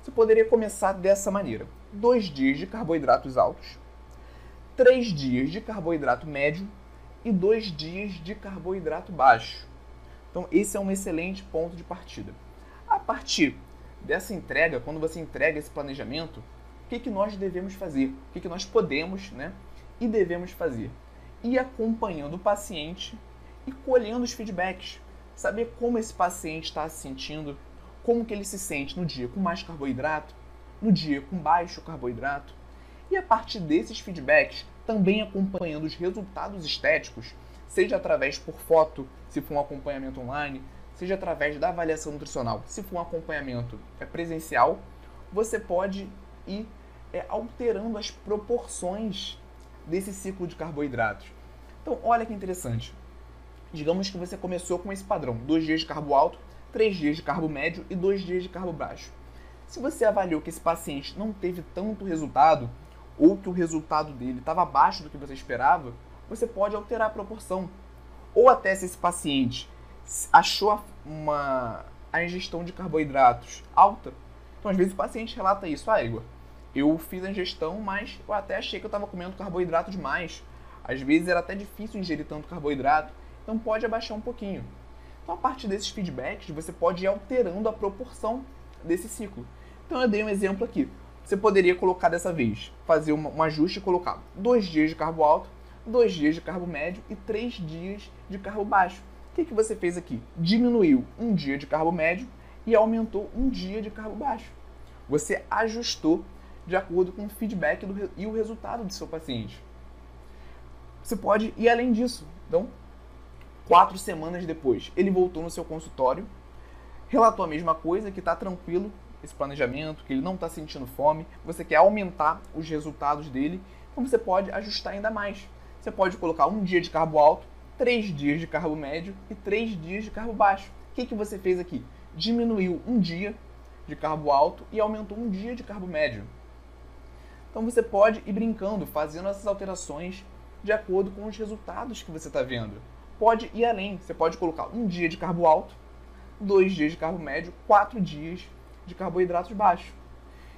Você poderia começar dessa maneira: dois dias de carboidratos altos, três dias de carboidrato médio e dois dias de carboidrato baixo. Então, esse é um excelente ponto de partida. A partir dessa entrega, quando você entrega esse planejamento, o que, que nós devemos fazer? O que, que nós podemos né, e devemos fazer? Ir acompanhando o paciente e colhendo os feedbacks. Saber como esse paciente está se sentindo, como que ele se sente no dia com mais carboidrato, no dia com baixo carboidrato. E a partir desses feedbacks, também acompanhando os resultados estéticos, seja através por foto, se for um acompanhamento online, seja através da avaliação nutricional, se for um acompanhamento é presencial, você pode ir é, alterando as proporções desse ciclo de carboidratos. Então, olha que interessante. Digamos que você começou com esse padrão: dois dias de carbo alto, três dias de carbo médio e dois dias de carbo baixo. Se você avaliou que esse paciente não teve tanto resultado, ou que o resultado dele estava abaixo do que você esperava, você pode alterar a proporção. Ou até se esse paciente achou uma, a ingestão de carboidratos alta, então às vezes o paciente relata isso, ah, Igor, eu fiz a ingestão, mas eu até achei que eu estava comendo carboidrato demais. Às vezes era até difícil ingerir tanto carboidrato, então pode abaixar um pouquinho. Então a partir desses feedbacks, você pode ir alterando a proporção desse ciclo. Então eu dei um exemplo aqui. Você poderia colocar dessa vez, fazer um ajuste e colocar dois dias de carbo alto, dois dias de carbo médio e três dias de carbo baixo. O que, que você fez aqui? Diminuiu um dia de carbo médio e aumentou um dia de carbo baixo. Você ajustou de acordo com o feedback do, e o resultado do seu paciente. Você pode ir além disso. Então, quatro semanas depois, ele voltou no seu consultório, relatou a mesma coisa, que está tranquilo esse planejamento, que ele não está sentindo fome, você quer aumentar os resultados dele, então você pode ajustar ainda mais. Você pode colocar um dia de carbo alto, três dias de carbo médio e três dias de carbo baixo. O que, que você fez aqui? Diminuiu um dia de carbo alto e aumentou um dia de carbo médio. Então você pode ir brincando, fazendo essas alterações de acordo com os resultados que você está vendo. Pode ir além, você pode colocar um dia de carbo alto, dois dias de carbo médio, quatro dias de carboidratos baixos.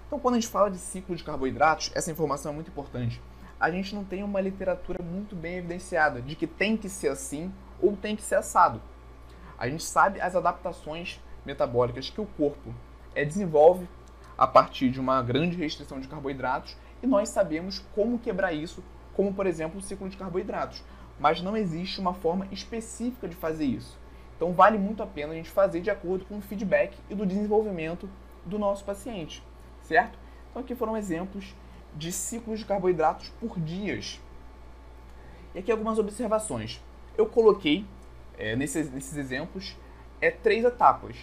Então, quando a gente fala de ciclo de carboidratos, essa informação é muito importante. A gente não tem uma literatura muito bem evidenciada de que tem que ser assim ou tem que ser assado. A gente sabe as adaptações metabólicas que o corpo é, desenvolve a partir de uma grande restrição de carboidratos e nós sabemos como quebrar isso, como por exemplo o ciclo de carboidratos. Mas não existe uma forma específica de fazer isso. Então vale muito a pena a gente fazer de acordo com o feedback e do desenvolvimento do nosso paciente, certo? Então aqui foram exemplos de ciclos de carboidratos por dias. E aqui algumas observações. Eu coloquei é, nesses, nesses exemplos é, três etapas.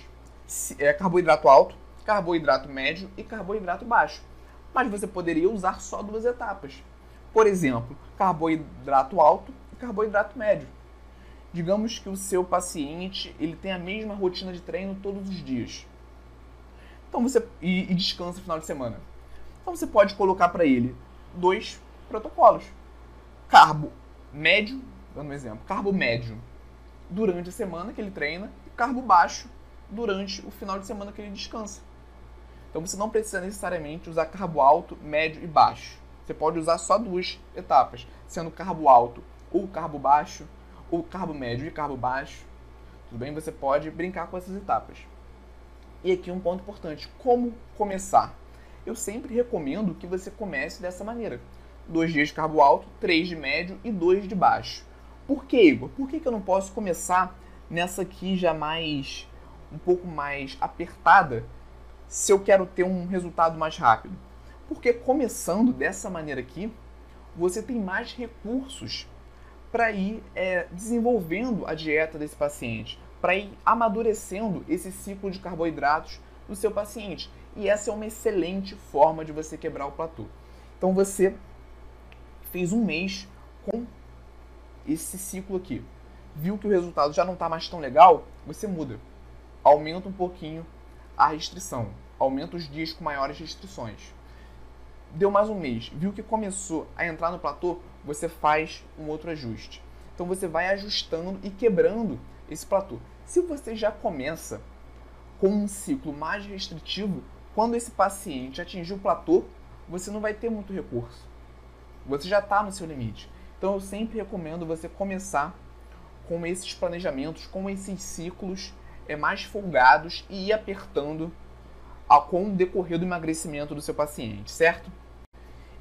É, carboidrato alto, carboidrato médio e carboidrato baixo. Mas você poderia usar só duas etapas. Por exemplo, carboidrato alto e carboidrato médio. Digamos que o seu paciente ele tem a mesma rotina de treino todos os dias. Então você e, e descansa no final de semana. Então você pode colocar para ele dois protocolos: carbo médio, dando um exemplo, carbo médio durante a semana que ele treina e carbo baixo durante o final de semana que ele descansa. Então você não precisa necessariamente usar carbo alto, médio e baixo. Você pode usar só duas etapas, sendo carbo alto ou carbo baixo, ou carbo médio e carbo baixo. Tudo bem? Você pode brincar com essas etapas. E aqui um ponto importante: como começar? Eu sempre recomendo que você comece dessa maneira: dois dias de carbo alto, três de médio e dois de baixo. Por que, Igor? Por que, que eu não posso começar nessa aqui já mais um pouco mais apertada se eu quero ter um resultado mais rápido? Porque começando dessa maneira aqui, você tem mais recursos para ir é, desenvolvendo a dieta desse paciente, para ir amadurecendo esse ciclo de carboidratos do seu paciente. E essa é uma excelente forma de você quebrar o platô. Então você fez um mês com esse ciclo aqui. Viu que o resultado já não está mais tão legal? Você muda. Aumenta um pouquinho a restrição aumenta os dias com maiores restrições. Deu mais um mês, viu que começou a entrar no platô, você faz um outro ajuste. Então você vai ajustando e quebrando esse platô. Se você já começa com um ciclo mais restritivo, quando esse paciente atingir o platô, você não vai ter muito recurso. Você já está no seu limite. Então eu sempre recomendo você começar com esses planejamentos, com esses ciclos é, mais folgados e ir apertando a, com o decorrer do emagrecimento do seu paciente, certo?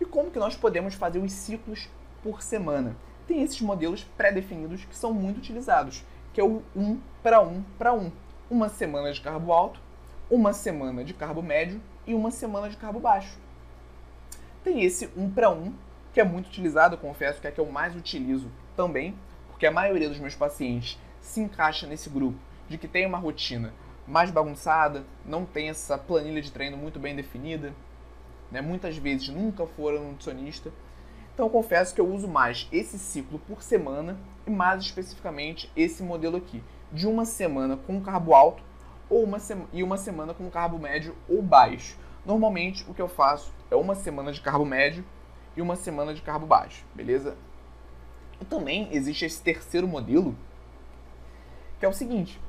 E como que nós podemos fazer os ciclos por semana? Tem esses modelos pré-definidos que são muito utilizados, que é o 1 para 1 para 1. Uma semana de carbo alto, uma semana de carbo médio e uma semana de carbo baixo. Tem esse 1 para 1, que é muito utilizado, confesso que é que eu mais utilizo também, porque a maioria dos meus pacientes se encaixa nesse grupo de que tem uma rotina mais bagunçada, não tem essa planilha de treino muito bem definida, né? muitas vezes nunca foram nutricionista. Então confesso que eu uso mais esse ciclo por semana e mais especificamente esse modelo aqui, de uma semana com carbo alto ou uma e uma semana com carbo médio ou baixo. Normalmente o que eu faço é uma semana de carbo médio e uma semana de carbo baixo, beleza? E também existe esse terceiro modelo, que é o seguinte: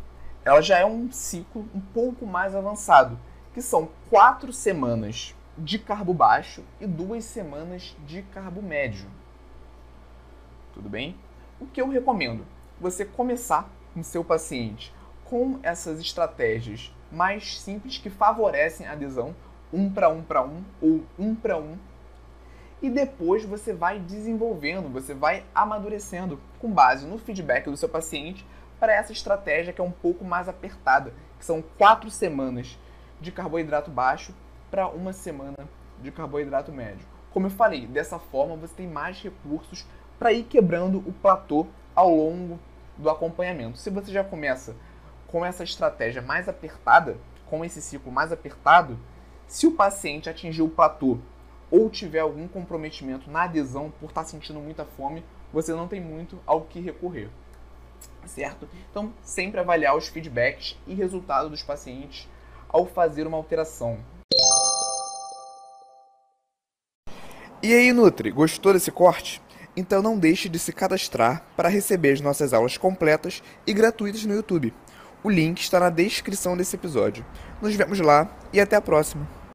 ela já é um ciclo um pouco mais avançado, que são quatro semanas de carbo baixo e duas semanas de carbo médio. Tudo bem? O que eu recomendo? Você começar com seu paciente com essas estratégias mais simples que favorecem a adesão, um para um para um ou um para um, e depois você vai desenvolvendo, você vai amadurecendo com base no feedback do seu paciente para essa estratégia que é um pouco mais apertada, que são quatro semanas de carboidrato baixo para uma semana de carboidrato médio. Como eu falei, dessa forma você tem mais recursos para ir quebrando o platô ao longo do acompanhamento. Se você já começa com essa estratégia mais apertada, com esse ciclo mais apertado, se o paciente atingir o platô ou tiver algum comprometimento na adesão por estar sentindo muita fome, você não tem muito ao que recorrer certo? Então, sempre avaliar os feedbacks e resultados dos pacientes ao fazer uma alteração. E aí, Nutri, gostou desse corte? Então não deixe de se cadastrar para receber as nossas aulas completas e gratuitas no YouTube. O link está na descrição desse episódio. Nos vemos lá e até a próxima!